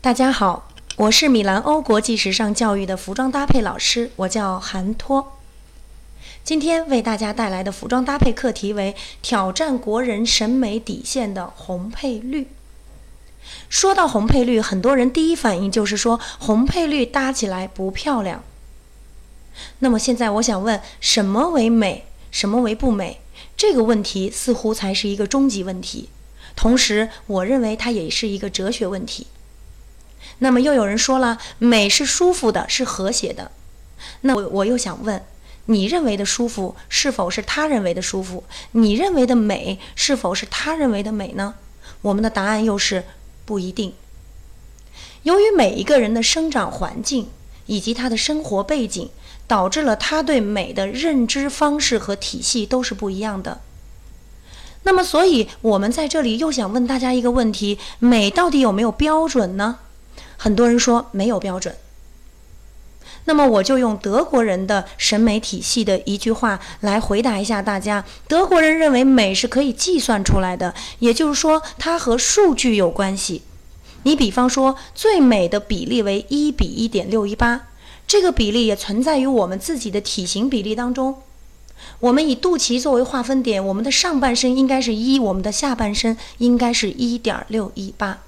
大家好，我是米兰欧国际时尚教育的服装搭配老师，我叫韩托。今天为大家带来的服装搭配课题为挑战国人审美底线的红配绿。说到红配绿，很多人第一反应就是说红配绿搭起来不漂亮。那么现在我想问，什么为美，什么为不美？这个问题似乎才是一个终极问题，同时我认为它也是一个哲学问题。那么又有人说了，美是舒服的，是和谐的。那我我又想问，你认为的舒服是否是他认为的舒服？你认为的美是否是他认为的美呢？我们的答案又是不一定。由于每一个人的生长环境以及他的生活背景，导致了他对美的认知方式和体系都是不一样的。那么，所以我们在这里又想问大家一个问题：美到底有没有标准呢？很多人说没有标准，那么我就用德国人的审美体系的一句话来回答一下大家：德国人认为美是可以计算出来的，也就是说它和数据有关系。你比方说，最美的比例为一比一点六一八，这个比例也存在于我们自己的体型比例当中。我们以肚脐作为划分点，我们的上半身应该是一，我们的下半身应该是一点六一八。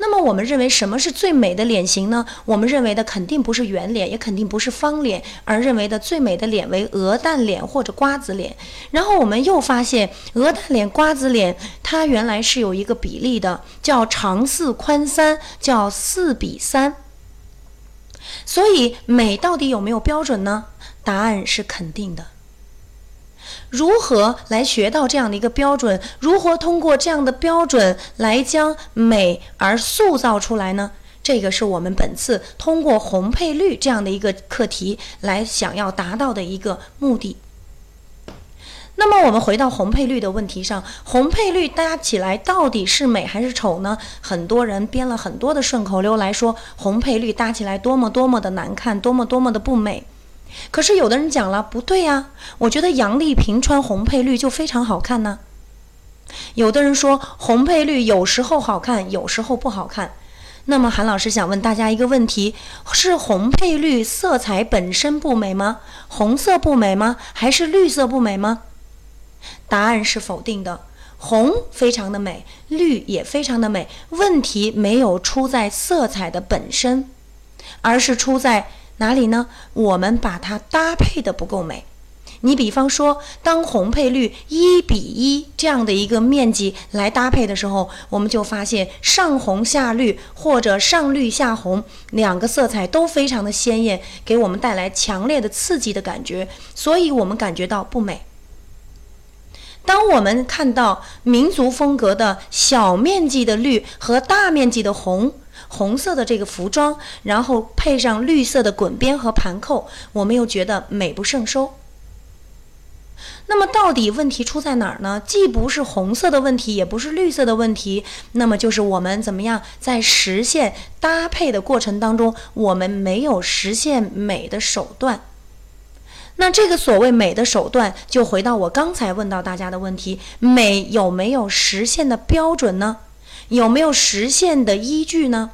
那么我们认为什么是最美的脸型呢？我们认为的肯定不是圆脸，也肯定不是方脸，而认为的最美的脸为鹅蛋脸或者瓜子脸。然后我们又发现，鹅蛋脸、瓜子脸它原来是有一个比例的，叫长四宽三，叫四比三。所以美到底有没有标准呢？答案是肯定的。如何来学到这样的一个标准？如何通过这样的标准来将美而塑造出来呢？这个是我们本次通过红配绿这样的一个课题来想要达到的一个目的。那么我们回到红配绿的问题上，红配绿搭起来到底是美还是丑呢？很多人编了很多的顺口溜来说红配绿搭起来多么多么的难看，多么多么的不美。可是有的人讲了，不对呀，我觉得杨丽萍穿红配绿就非常好看呢。有的人说红配绿有时候好看，有时候不好看。那么韩老师想问大家一个问题：是红配绿色彩本身不美吗？红色不美吗？还是绿色不美吗？答案是否定的。红非常的美，绿也非常的美。问题没有出在色彩的本身，而是出在。哪里呢？我们把它搭配的不够美。你比方说，当红配绿一比一这样的一个面积来搭配的时候，我们就发现上红下绿或者上绿下红两个色彩都非常的鲜艳，给我们带来强烈的刺激的感觉，所以我们感觉到不美。当我们看到民族风格的小面积的绿和大面积的红。红色的这个服装，然后配上绿色的滚边和盘扣，我们又觉得美不胜收。那么到底问题出在哪儿呢？既不是红色的问题，也不是绿色的问题，那么就是我们怎么样在实现搭配的过程当中，我们没有实现美的手段。那这个所谓美的手段，就回到我刚才问到大家的问题：美有没有实现的标准呢？有没有实现的依据呢？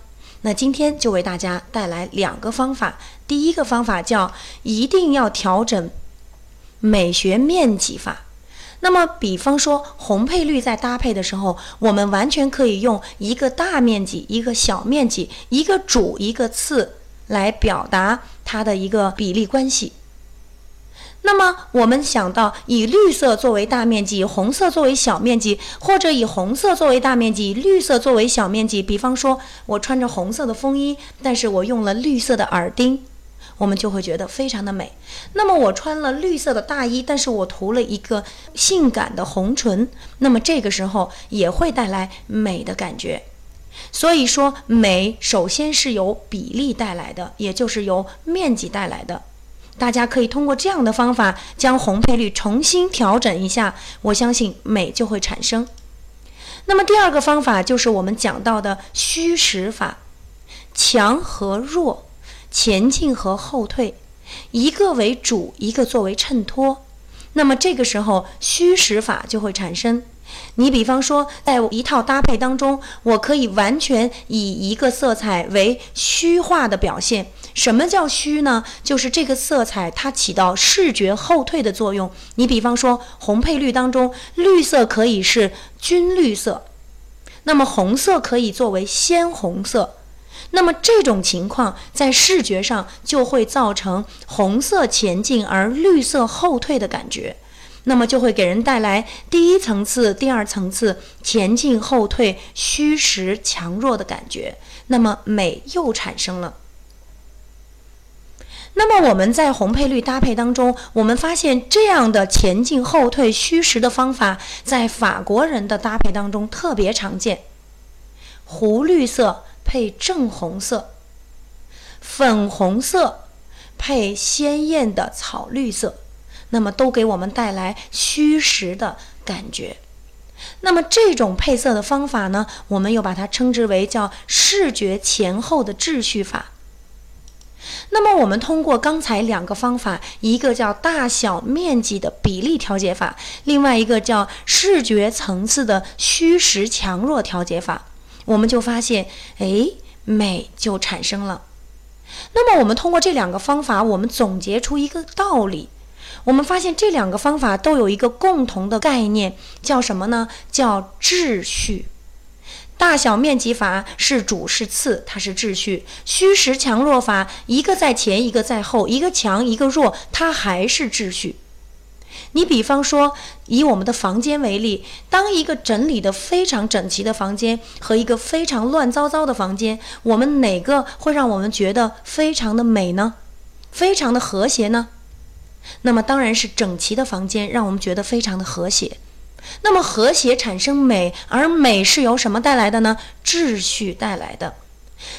那今天就为大家带来两个方法。第一个方法叫一定要调整美学面积法。那么，比方说红配绿在搭配的时候，我们完全可以用一个大面积、一个小面积、一个主、一个次来表达它的一个比例关系。那么我们想到以绿色作为大面积，红色作为小面积，或者以红色作为大面积，绿色作为小面积。比方说，我穿着红色的风衣，但是我用了绿色的耳钉，我们就会觉得非常的美。那么我穿了绿色的大衣，但是我涂了一个性感的红唇，那么这个时候也会带来美的感觉。所以说，美首先是由比例带来的，也就是由面积带来的。大家可以通过这样的方法将红配绿重新调整一下，我相信美就会产生。那么第二个方法就是我们讲到的虚实法，强和弱，前进和后退，一个为主，一个作为衬托。那么这个时候虚实法就会产生。你比方说，在一套搭配当中，我可以完全以一个色彩为虚化的表现。什么叫虚呢？就是这个色彩它起到视觉后退的作用。你比方说，红配绿当中，绿色可以是军绿色，那么红色可以作为鲜红色。那么这种情况在视觉上就会造成红色前进而绿色后退的感觉。那么就会给人带来第一层次、第二层次前进、后退、虚实、强弱的感觉，那么美又产生了。那么我们在红配绿搭配当中，我们发现这样的前进、后退、虚实的方法，在法国人的搭配当中特别常见。湖绿色配正红色，粉红色配鲜艳的草绿色。那么都给我们带来虚实的感觉。那么这种配色的方法呢，我们又把它称之为叫视觉前后的秩序法。那么我们通过刚才两个方法，一个叫大小面积的比例调节法，另外一个叫视觉层次的虚实强弱调节法，我们就发现，哎，美就产生了。那么我们通过这两个方法，我们总结出一个道理。我们发现这两个方法都有一个共同的概念，叫什么呢？叫秩序。大小面积法是主是次，它是秩序；虚实强弱法，一个在前，一个在后，一个强一个弱，它还是秩序。你比方说，以我们的房间为例，当一个整理的非常整齐的房间和一个非常乱糟糟的房间，我们哪个会让我们觉得非常的美呢？非常的和谐呢？那么当然是整齐的房间，让我们觉得非常的和谐。那么和谐产生美，而美是由什么带来的呢？秩序带来的。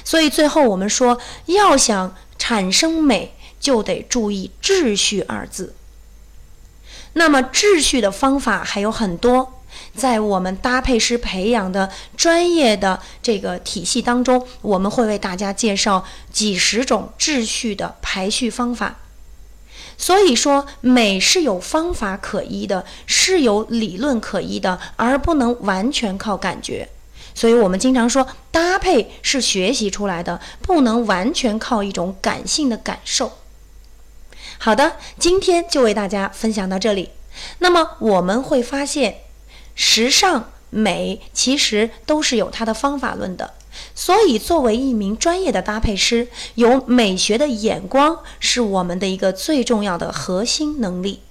所以最后我们说，要想产生美，就得注意“秩序”二字。那么秩序的方法还有很多，在我们搭配师培养的专业的这个体系当中，我们会为大家介绍几十种秩序的排序方法。所以说，美是有方法可依的，是有理论可依的，而不能完全靠感觉。所以我们经常说，搭配是学习出来的，不能完全靠一种感性的感受。好的，今天就为大家分享到这里。那么我们会发现，时尚美其实都是有它的方法论的。所以，作为一名专业的搭配师，有美学的眼光是我们的一个最重要的核心能力。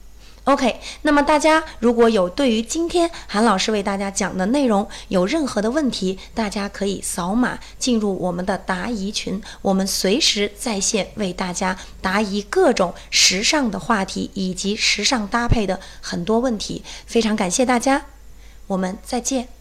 OK，那么大家如果有对于今天韩老师为大家讲的内容有任何的问题，大家可以扫码进入我们的答疑群，我们随时在线为大家答疑各种时尚的话题以及时尚搭配的很多问题。非常感谢大家，我们再见。